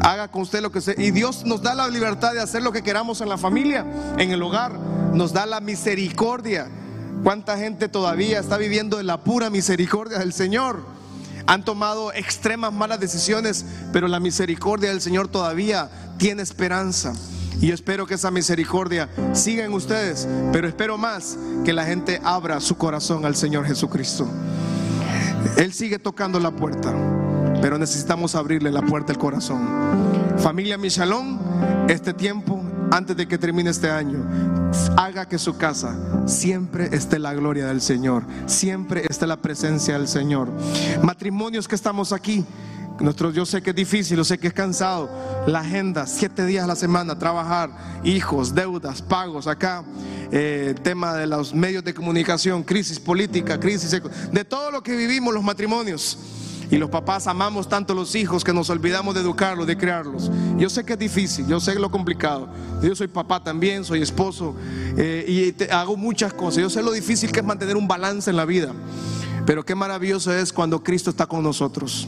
Haga con usted lo que sea. Y Dios nos da la libertad de hacer lo que queramos en la familia, en el hogar. Nos da la misericordia. ¿Cuánta gente todavía está viviendo en la pura misericordia del Señor? han tomado extremas malas decisiones, pero la misericordia del Señor todavía tiene esperanza. Y espero que esa misericordia siga en ustedes, pero espero más que la gente abra su corazón al Señor Jesucristo. Él sigue tocando la puerta, pero necesitamos abrirle la puerta al corazón. Familia Michalón, este tiempo, antes de que termine este año, haga que su casa siempre esté la gloria del Señor, siempre esté la presencia del Señor. Matrimonios que estamos aquí, nuestro, yo sé que es difícil, yo sé que es cansado. La agenda, siete días a la semana, trabajar, hijos, deudas, pagos, acá, eh, tema de los medios de comunicación, crisis política, crisis de todo lo que vivimos los matrimonios. Y los papás amamos tanto a los hijos que nos olvidamos de educarlos, de criarlos. Yo sé que es difícil, yo sé lo complicado. Yo soy papá también, soy esposo eh, y hago muchas cosas. Yo sé lo difícil que es mantener un balance en la vida. Pero qué maravilloso es cuando Cristo está con nosotros.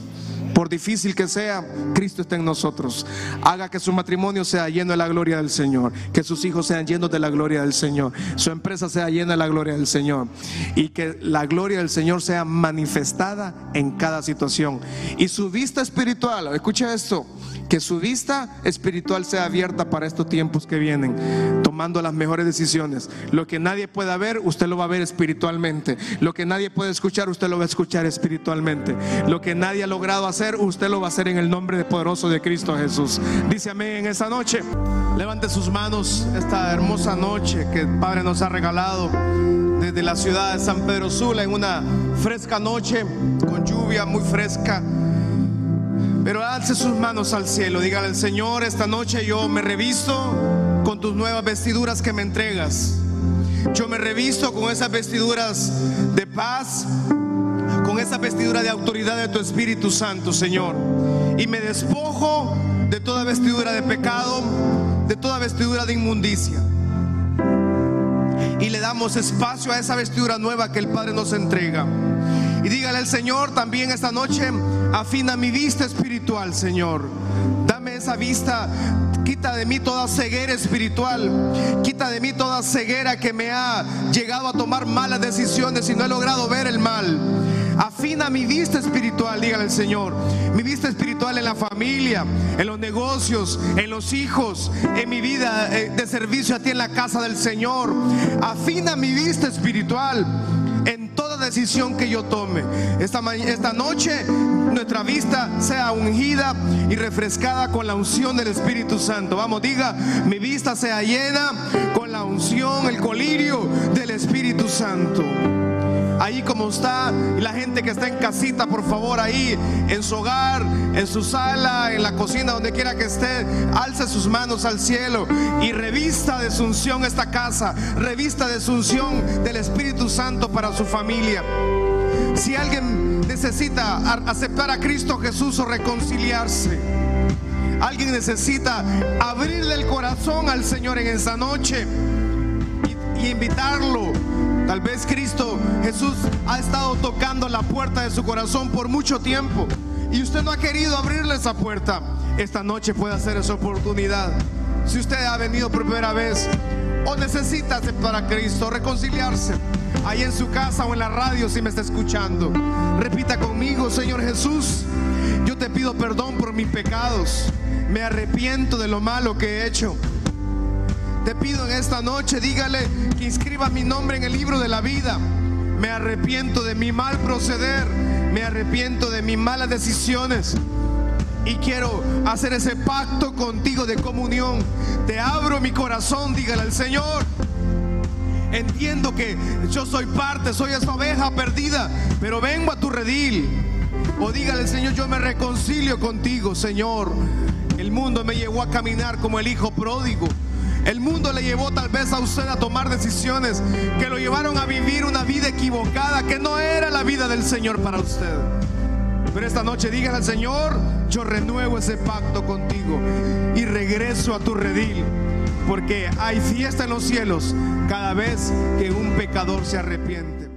Por difícil que sea, Cristo está en nosotros. Haga que su matrimonio sea lleno de la gloria del Señor. Que sus hijos sean llenos de la gloria del Señor. Su empresa sea llena de la gloria del Señor. Y que la gloria del Señor sea manifestada en cada situación. Y su vista espiritual, escucha esto, que su vista espiritual sea abierta para estos tiempos que vienen, tomando las mejores decisiones. Lo que nadie pueda ver, usted lo va a ver espiritualmente. Lo que nadie puede escuchar, usted lo va a escuchar espiritualmente. Lo que nadie ha logrado hacer, usted lo va a hacer en el nombre poderoso de Cristo Jesús. Dice amén en esa noche. Levante sus manos esta hermosa noche que el Padre nos ha regalado desde la ciudad de San Pedro Sula en una fresca noche con lluvia muy fresca. Pero alce sus manos al cielo, dígale al Señor, esta noche yo me revisto con tus nuevas vestiduras que me entregas. Yo me revisto con esas vestiduras de paz, esa vestidura de autoridad de tu Espíritu Santo, Señor. Y me despojo de toda vestidura de pecado, de toda vestidura de inmundicia. Y le damos espacio a esa vestidura nueva que el Padre nos entrega. Y dígale al Señor también esta noche, Afina mi vista espiritual, Señor. Dame esa vista. Quita de mí toda ceguera espiritual. Quita de mí toda ceguera que me ha llegado a tomar malas decisiones y no he logrado ver el mal. Afina mi vista espiritual, dígale el Señor. Mi vista espiritual en la familia, en los negocios, en los hijos, en mi vida eh, de servicio a ti en la casa del Señor. Afina mi vista espiritual en toda decisión que yo tome. Esta, esta noche nuestra vista sea ungida y refrescada con la unción del Espíritu Santo. Vamos, diga, mi vista sea llena con la unción, el colirio del Espíritu Santo ahí como está, y la gente que está en casita, por favor, ahí en su hogar, en su sala, en la cocina, donde quiera que esté, alce sus manos al cielo y revista de su unción esta casa, revista de su unción del Espíritu Santo para su familia. Si alguien necesita aceptar a Cristo Jesús o reconciliarse, alguien necesita abrirle el corazón al Señor en esa noche y, y invitarlo Tal vez Cristo Jesús ha estado tocando la puerta de su corazón por mucho tiempo y usted no ha querido abrirle esa puerta. Esta noche puede hacer esa oportunidad. Si usted ha venido por primera vez o necesita aceptar a Cristo, reconciliarse, ahí en su casa o en la radio si me está escuchando, repita conmigo, Señor Jesús, yo te pido perdón por mis pecados, me arrepiento de lo malo que he hecho te pido en esta noche, dígale que inscriba mi nombre en el libro de la vida. Me arrepiento de mi mal proceder, me arrepiento de mis malas decisiones y quiero hacer ese pacto contigo de comunión. Te abro mi corazón, dígale al Señor. Entiendo que yo soy parte, soy esa oveja perdida, pero vengo a tu redil. O dígale, Señor, yo me reconcilio contigo, Señor. El mundo me llevó a caminar como el hijo pródigo. El mundo le llevó tal vez a usted a tomar decisiones que lo llevaron a vivir una vida equivocada, que no era la vida del Señor para usted. Pero esta noche dígale al Señor, yo renuevo ese pacto contigo y regreso a tu redil, porque hay fiesta en los cielos cada vez que un pecador se arrepiente.